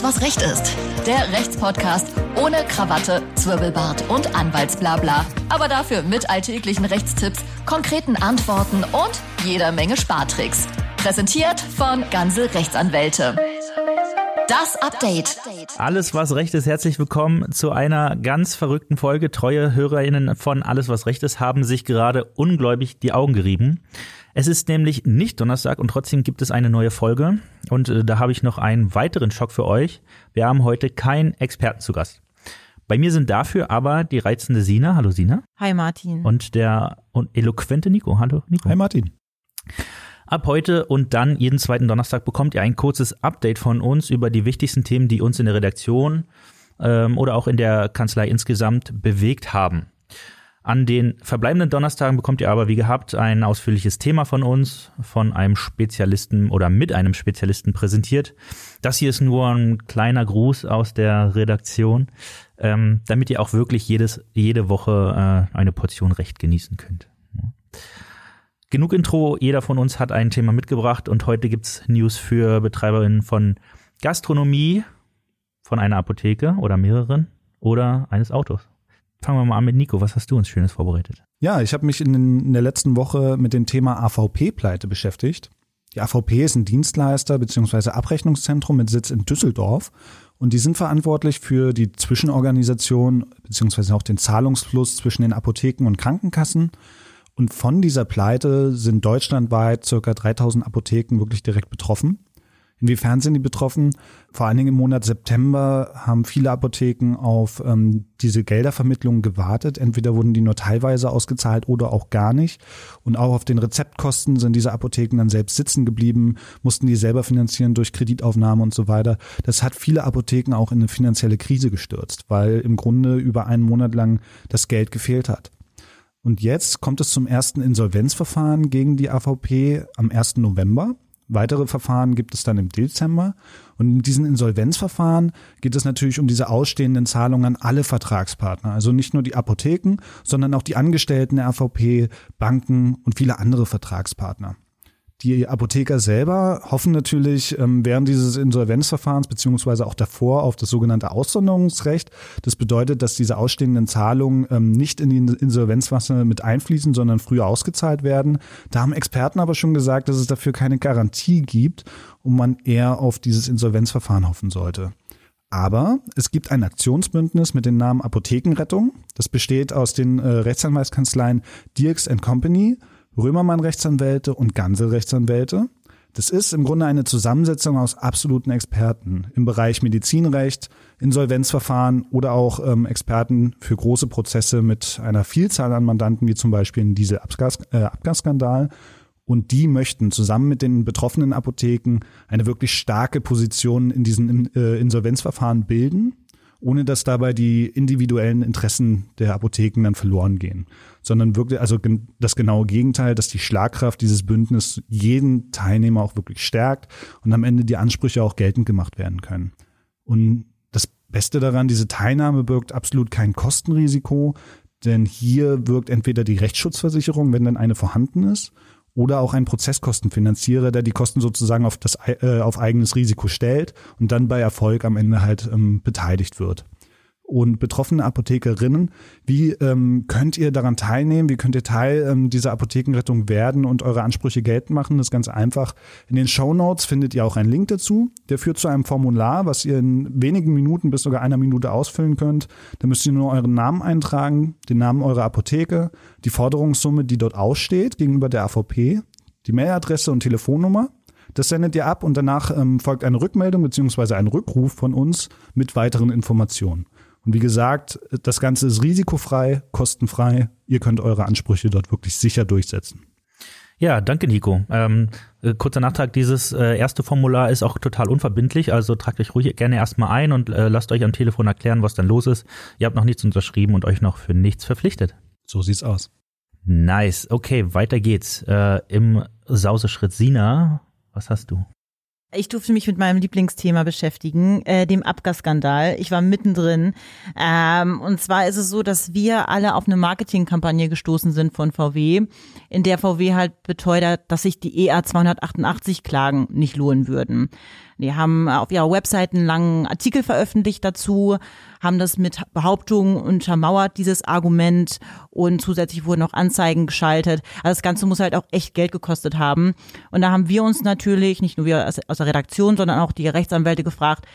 Alles, was Recht ist. Der Rechtspodcast ohne Krawatte, Zwirbelbart und Anwaltsblabla. Aber dafür mit alltäglichen Rechtstipps, konkreten Antworten und jeder Menge Spartricks. Präsentiert von Ganze Rechtsanwälte. Das Update. Alles, was Recht ist, herzlich willkommen zu einer ganz verrückten Folge. Treue HörerInnen von Alles, was Recht ist, haben sich gerade ungläubig die Augen gerieben. Es ist nämlich nicht Donnerstag und trotzdem gibt es eine neue Folge. Und äh, da habe ich noch einen weiteren Schock für euch. Wir haben heute keinen Experten zu Gast. Bei mir sind dafür aber die reizende Sina. Hallo Sina. Hi Martin. Und der und eloquente Nico. Hallo Nico. Hi Martin. Ab heute und dann jeden zweiten Donnerstag bekommt ihr ein kurzes Update von uns über die wichtigsten Themen, die uns in der Redaktion ähm, oder auch in der Kanzlei insgesamt bewegt haben. An den verbleibenden Donnerstagen bekommt ihr aber wie gehabt ein ausführliches Thema von uns, von einem Spezialisten oder mit einem Spezialisten präsentiert. Das hier ist nur ein kleiner Gruß aus der Redaktion, ähm, damit ihr auch wirklich jedes, jede Woche äh, eine Portion Recht genießen könnt. Genug Intro, jeder von uns hat ein Thema mitgebracht und heute gibt's News für Betreiberinnen von Gastronomie, von einer Apotheke oder mehreren oder eines Autos. Fangen wir mal an mit Nico. Was hast du uns Schönes vorbereitet? Ja, ich habe mich in, in, der letzten Woche mit dem Thema AVP-Pleite beschäftigt. Die AVP ist ein Dienstleister bzw. Abrechnungszentrum mit Sitz in Düsseldorf und die sind verantwortlich für die Zwischenorganisation bzw. auch den Zahlungsfluss zwischen den Apotheken und Krankenkassen. Und von dieser Pleite sind deutschlandweit circa 3000 Apotheken wirklich direkt betroffen. Inwiefern sind die betroffen? Vor allen Dingen im Monat September haben viele Apotheken auf ähm, diese Geldervermittlung gewartet. Entweder wurden die nur teilweise ausgezahlt oder auch gar nicht. Und auch auf den Rezeptkosten sind diese Apotheken dann selbst sitzen geblieben, mussten die selber finanzieren durch Kreditaufnahme und so weiter. Das hat viele Apotheken auch in eine finanzielle Krise gestürzt, weil im Grunde über einen Monat lang das Geld gefehlt hat. Und jetzt kommt es zum ersten Insolvenzverfahren gegen die AVP am 1. November. Weitere Verfahren gibt es dann im Dezember. Und in diesen Insolvenzverfahren geht es natürlich um diese ausstehenden Zahlungen an alle Vertragspartner. Also nicht nur die Apotheken, sondern auch die Angestellten der AVP, Banken und viele andere Vertragspartner. Die Apotheker selber hoffen natürlich ähm, während dieses Insolvenzverfahrens beziehungsweise auch davor auf das sogenannte Aussonderungsrecht. Das bedeutet, dass diese ausstehenden Zahlungen ähm, nicht in die Insolvenzmasse mit einfließen, sondern früher ausgezahlt werden. Da haben Experten aber schon gesagt, dass es dafür keine Garantie gibt und man eher auf dieses Insolvenzverfahren hoffen sollte. Aber es gibt ein Aktionsbündnis mit dem Namen Apothekenrettung. Das besteht aus den äh, Rechtsanwaltskanzleien Dirks Company, Römermann Rechtsanwälte und Gansel Rechtsanwälte. Das ist im Grunde eine Zusammensetzung aus absoluten Experten im Bereich Medizinrecht, Insolvenzverfahren oder auch ähm, Experten für große Prozesse mit einer Vielzahl an Mandanten, wie zum Beispiel ein Dieselabgasskandal. Äh, und die möchten zusammen mit den betroffenen Apotheken eine wirklich starke Position in diesen äh, Insolvenzverfahren bilden ohne dass dabei die individuellen Interessen der Apotheken dann verloren gehen, sondern wirklich, also das genaue Gegenteil, dass die Schlagkraft dieses Bündnisses jeden Teilnehmer auch wirklich stärkt und am Ende die Ansprüche auch geltend gemacht werden können. Und das Beste daran, diese Teilnahme birgt absolut kein Kostenrisiko, denn hier wirkt entweder die Rechtsschutzversicherung, wenn dann eine vorhanden ist, oder auch ein Prozesskostenfinanzierer, der die Kosten sozusagen auf, das, äh, auf eigenes Risiko stellt und dann bei Erfolg am Ende halt ähm, beteiligt wird und betroffene Apothekerinnen. Wie ähm, könnt ihr daran teilnehmen? Wie könnt ihr Teil ähm, dieser Apothekenrettung werden und eure Ansprüche geltend machen? Das ist ganz einfach. In den Show Notes findet ihr auch einen Link dazu. Der führt zu einem Formular, was ihr in wenigen Minuten bis sogar einer Minute ausfüllen könnt. Da müsst ihr nur euren Namen eintragen, den Namen eurer Apotheke, die Forderungssumme, die dort aussteht gegenüber der AVP, die Mailadresse und Telefonnummer. Das sendet ihr ab und danach ähm, folgt eine Rückmeldung beziehungsweise ein Rückruf von uns mit weiteren Informationen. Und wie gesagt, das Ganze ist risikofrei, kostenfrei. Ihr könnt eure Ansprüche dort wirklich sicher durchsetzen. Ja, danke Nico. Ähm, äh, kurzer Nachtrag, dieses äh, erste Formular ist auch total unverbindlich, also tragt euch ruhig gerne erstmal ein und äh, lasst euch am Telefon erklären, was dann los ist. Ihr habt noch nichts unterschrieben und euch noch für nichts verpflichtet. So sieht's aus. Nice. Okay, weiter geht's. Äh, Im Sauseschritt Sina, was hast du? Ich durfte mich mit meinem Lieblingsthema beschäftigen, äh, dem Abgasskandal. Ich war mittendrin. Ähm, und zwar ist es so, dass wir alle auf eine Marketingkampagne gestoßen sind von VW, in der VW halt beteuert, dass sich die EA 288 Klagen nicht lohnen würden. Die haben auf ihrer Webseite einen langen Artikel veröffentlicht dazu, haben das mit Behauptungen untermauert, dieses Argument, und zusätzlich wurden auch Anzeigen geschaltet. Also das Ganze muss halt auch echt Geld gekostet haben. Und da haben wir uns natürlich, nicht nur wir aus der Redaktion, sondern auch die Rechtsanwälte gefragt,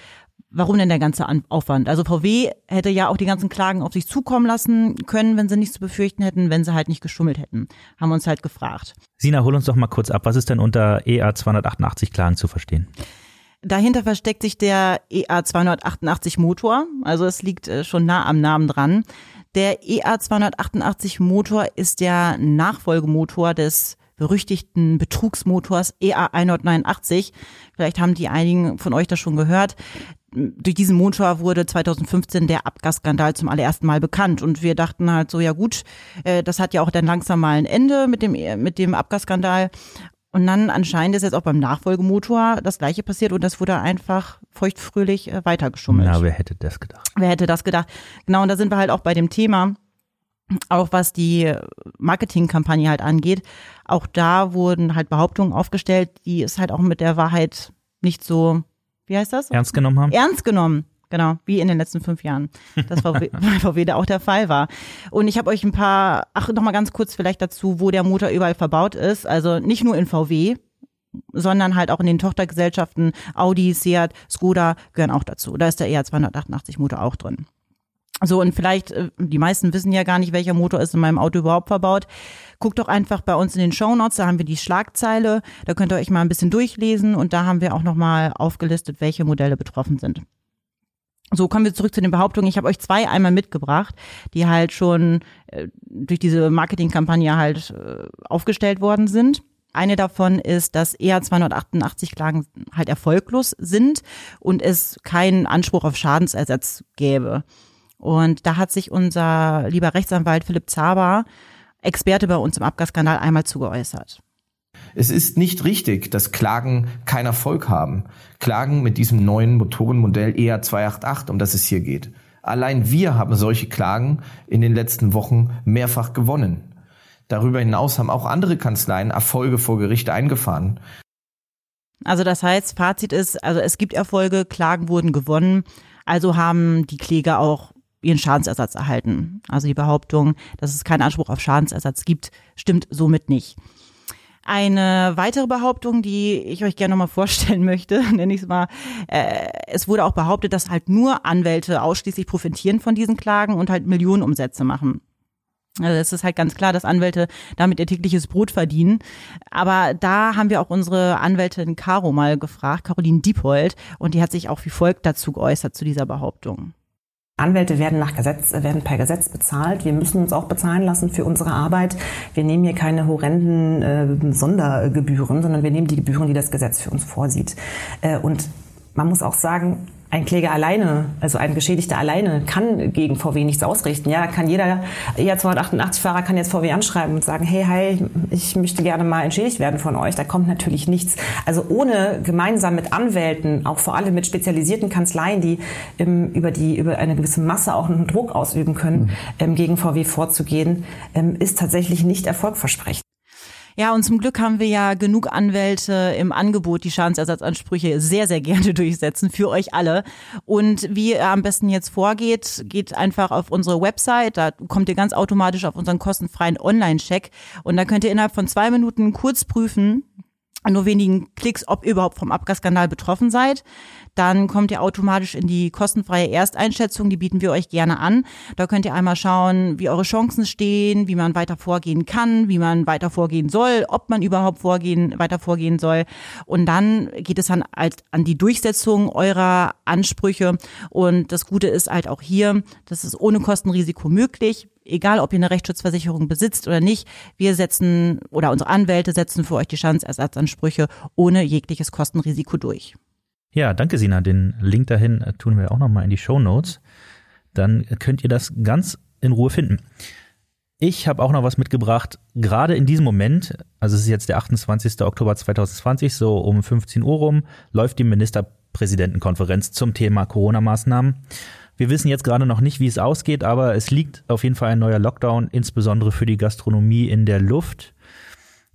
warum denn der ganze Aufwand? Also VW hätte ja auch die ganzen Klagen auf sich zukommen lassen können, wenn sie nichts zu befürchten hätten, wenn sie halt nicht geschummelt hätten. Haben wir uns halt gefragt. Sina, hol uns doch mal kurz ab. Was ist denn unter EA 288 Klagen zu verstehen? Dahinter versteckt sich der EA 288 Motor, also es liegt äh, schon nah am Namen dran. Der EA 288 Motor ist der Nachfolgemotor des berüchtigten Betrugsmotors EA 189. Vielleicht haben die einigen von euch das schon gehört. Durch diesen Motor wurde 2015 der Abgasskandal zum allerersten Mal bekannt und wir dachten halt so, ja gut, äh, das hat ja auch dann langsam mal ein Ende mit dem, mit dem Abgasskandal und dann anscheinend ist jetzt auch beim Nachfolgemotor das gleiche passiert und das wurde einfach feuchtfröhlich äh, weitergeschummelt. Na, wer hätte das gedacht? Wer hätte das gedacht? Genau, und da sind wir halt auch bei dem Thema, auch was die Marketingkampagne halt angeht. Auch da wurden halt Behauptungen aufgestellt, die es halt auch mit der Wahrheit nicht so, wie heißt das? Ernst genommen haben? Ernst genommen. Genau, wie in den letzten fünf Jahren. Das war bei VW da auch der Fall war. Und ich habe euch ein paar, ach, nochmal ganz kurz vielleicht dazu, wo der Motor überall verbaut ist. Also nicht nur in VW, sondern halt auch in den Tochtergesellschaften Audi, Seat, Skoda gehören auch dazu. Da ist der ER288 Motor auch drin. So, und vielleicht, äh, die meisten wissen ja gar nicht, welcher Motor ist in meinem Auto überhaupt verbaut. Guckt doch einfach bei uns in den Show Notes, da haben wir die Schlagzeile, da könnt ihr euch mal ein bisschen durchlesen und da haben wir auch nochmal aufgelistet, welche Modelle betroffen sind. So kommen wir zurück zu den Behauptungen. Ich habe euch zwei einmal mitgebracht, die halt schon äh, durch diese Marketingkampagne halt äh, aufgestellt worden sind. Eine davon ist, dass eher 288 Klagen halt erfolglos sind und es keinen Anspruch auf Schadensersatz gäbe. Und da hat sich unser lieber Rechtsanwalt Philipp Zaber, Experte bei uns im Abgasskandal, einmal zugeäußert. Es ist nicht richtig, dass Klagen keinen Erfolg haben. Klagen mit diesem neuen Motorenmodell EA288, um das es hier geht. Allein wir haben solche Klagen in den letzten Wochen mehrfach gewonnen. Darüber hinaus haben auch andere Kanzleien Erfolge vor Gericht eingefahren. Also das heißt, Fazit ist, also es gibt Erfolge, Klagen wurden gewonnen, also haben die Kläger auch ihren Schadensersatz erhalten. Also die Behauptung, dass es keinen Anspruch auf Schadensersatz gibt, stimmt somit nicht. Eine weitere Behauptung, die ich euch gerne nochmal vorstellen möchte, nenne ich es mal, äh, es wurde auch behauptet, dass halt nur Anwälte ausschließlich profitieren von diesen Klagen und halt Millionenumsätze machen. Also es ist halt ganz klar, dass Anwälte damit ihr tägliches Brot verdienen. Aber da haben wir auch unsere Anwältin Caro mal gefragt, Caroline Diepold, und die hat sich auch wie folgt dazu geäußert zu dieser Behauptung. Anwälte werden nach Gesetz, werden per Gesetz bezahlt. Wir müssen uns auch bezahlen lassen für unsere Arbeit. Wir nehmen hier keine horrenden äh, Sondergebühren, sondern wir nehmen die Gebühren, die das Gesetz für uns vorsieht. Äh, und man muss auch sagen, ein Kläger alleine, also ein Geschädigter alleine, kann gegen VW nichts ausrichten. Ja, kann jeder ER 288 Fahrer kann jetzt VW anschreiben und sagen, hey, hi, ich möchte gerne mal entschädigt werden von euch. Da kommt natürlich nichts. Also ohne gemeinsam mit Anwälten, auch vor allem mit spezialisierten Kanzleien, die ähm, über die über eine gewisse Masse auch einen Druck ausüben können, mhm. ähm, gegen VW vorzugehen, ähm, ist tatsächlich nicht erfolgversprechend. Ja, und zum Glück haben wir ja genug Anwälte im Angebot, die Schadensersatzansprüche sehr, sehr gerne durchsetzen für euch alle. Und wie ihr am besten jetzt vorgeht, geht einfach auf unsere Website. Da kommt ihr ganz automatisch auf unseren kostenfreien Online-Check. Und da könnt ihr innerhalb von zwei Minuten kurz prüfen, nur wenigen Klicks, ob ihr überhaupt vom Abgasskandal betroffen seid. Dann kommt ihr automatisch in die kostenfreie Ersteinschätzung, die bieten wir euch gerne an. Da könnt ihr einmal schauen, wie eure Chancen stehen, wie man weiter vorgehen kann, wie man weiter vorgehen soll, ob man überhaupt vorgehen, weiter vorgehen soll. Und dann geht es dann halt an die Durchsetzung eurer Ansprüche. Und das Gute ist halt auch hier, das ist ohne Kostenrisiko möglich egal ob ihr eine Rechtsschutzversicherung besitzt oder nicht, wir setzen oder unsere Anwälte setzen für euch die Schadensersatzansprüche ohne jegliches Kostenrisiko durch. Ja, danke Sina. Den Link dahin tun wir auch nochmal in die Show Notes. Dann könnt ihr das ganz in Ruhe finden. Ich habe auch noch was mitgebracht. Gerade in diesem Moment, also es ist jetzt der 28. Oktober 2020, so um 15 Uhr rum, läuft die Ministerpräsidentenkonferenz zum Thema Corona-Maßnahmen. Wir wissen jetzt gerade noch nicht, wie es ausgeht, aber es liegt auf jeden Fall ein neuer Lockdown, insbesondere für die Gastronomie in der Luft.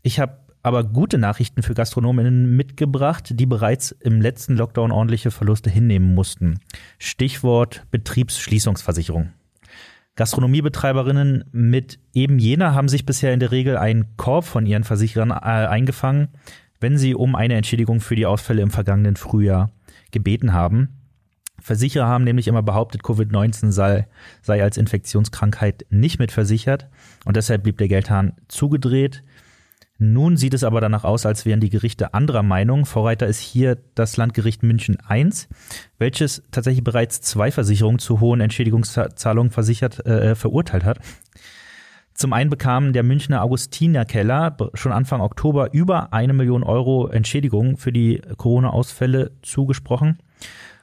Ich habe aber gute Nachrichten für Gastronominnen mitgebracht, die bereits im letzten Lockdown ordentliche Verluste hinnehmen mussten. Stichwort Betriebsschließungsversicherung. Gastronomiebetreiberinnen mit eben jener haben sich bisher in der Regel einen Korb von ihren Versicherern äh, eingefangen, wenn sie um eine Entschädigung für die Ausfälle im vergangenen Frühjahr gebeten haben. Versicherer haben nämlich immer behauptet, Covid-19 sei, sei als Infektionskrankheit nicht mitversichert und deshalb blieb der Geldhahn zugedreht. Nun sieht es aber danach aus, als wären die Gerichte anderer Meinung. Vorreiter ist hier das Landgericht München I, welches tatsächlich bereits zwei Versicherungen zu hohen Entschädigungszahlungen versichert, äh, verurteilt hat. Zum einen bekam der Münchner Augustinerkeller schon Anfang Oktober über eine Million Euro Entschädigung für die Corona-Ausfälle zugesprochen.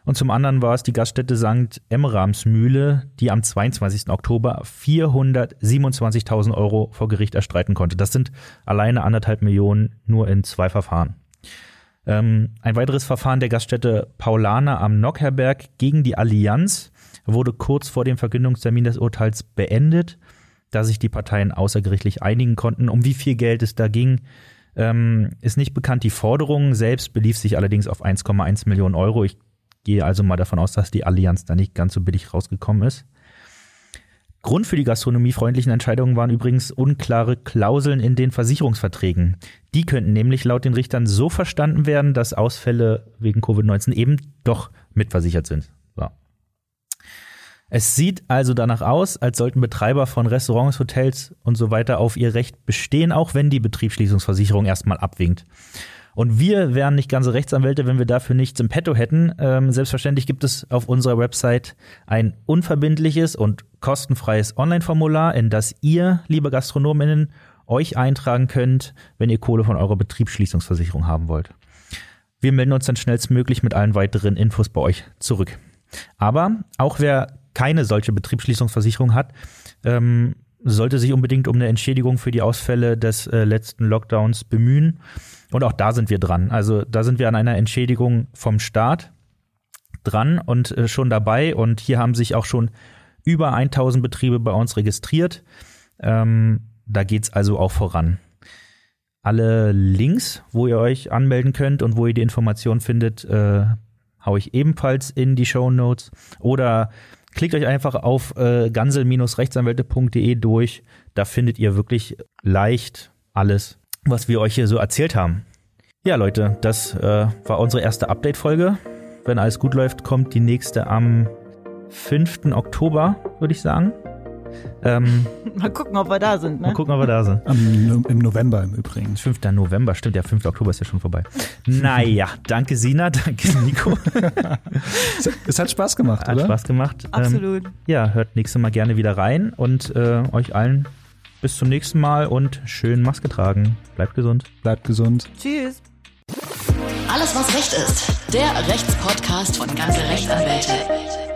Und zum anderen war es die Gaststätte St. Emramsmühle, die am 22. Oktober 427.000 Euro vor Gericht erstreiten konnte. Das sind alleine anderthalb Millionen nur in zwei Verfahren. Ähm, ein weiteres Verfahren der Gaststätte Paulaner am Nockherberg gegen die Allianz wurde kurz vor dem Verkündungstermin des Urteils beendet, da sich die Parteien außergerichtlich einigen konnten. Um wie viel Geld es da ging, ähm, ist nicht bekannt. Die Forderung selbst belief sich allerdings auf 1,1 Millionen Euro. Ich gehe also mal davon aus, dass die Allianz da nicht ganz so billig rausgekommen ist. Grund für die gastronomiefreundlichen Entscheidungen waren übrigens unklare Klauseln in den Versicherungsverträgen. Die könnten nämlich laut den Richtern so verstanden werden, dass Ausfälle wegen Covid-19 eben doch mitversichert sind. So. Es sieht also danach aus, als sollten Betreiber von Restaurants, Hotels und so weiter auf ihr Recht bestehen, auch wenn die Betriebsschließungsversicherung erstmal abwinkt. Und wir wären nicht ganze Rechtsanwälte, wenn wir dafür nichts im Petto hätten. Ähm, selbstverständlich gibt es auf unserer Website ein unverbindliches und kostenfreies Online-Formular, in das ihr, liebe Gastronominnen, euch eintragen könnt, wenn ihr Kohle von eurer Betriebsschließungsversicherung haben wollt. Wir melden uns dann schnellstmöglich mit allen weiteren Infos bei euch zurück. Aber auch wer keine solche Betriebsschließungsversicherung hat, ähm, sollte sich unbedingt um eine Entschädigung für die Ausfälle des äh, letzten Lockdowns bemühen. Und auch da sind wir dran. Also da sind wir an einer Entschädigung vom Staat dran und äh, schon dabei. Und hier haben sich auch schon über 1000 Betriebe bei uns registriert. Ähm, da geht's also auch voran. Alle Links, wo ihr euch anmelden könnt und wo ihr die Informationen findet, äh, haue ich ebenfalls in die Show Notes. Oder klickt euch einfach auf äh, gansel-rechtsanwälte.de durch. Da findet ihr wirklich leicht alles, was wir euch hier so erzählt haben. Ja, Leute, das äh, war unsere erste Update-Folge. Wenn alles gut läuft, kommt die nächste am 5. Oktober, würde ich sagen. Ähm, mal gucken, ob wir da sind. Ne? Mal gucken, ob wir da sind. Am, Im November im Übrigen. 5. November, stimmt, ja, 5. Oktober ist ja schon vorbei. Naja, danke Sina, danke Nico. es hat Spaß gemacht, hat oder? Hat Spaß gemacht. Absolut. Ähm, ja, hört nächstes Mal gerne wieder rein und äh, euch allen bis zum nächsten Mal und schön Maske tragen. Bleibt gesund. Bleibt gesund. Tschüss. Alles, was Recht ist. Der Rechtspodcast von ganze Rechtsanwälte.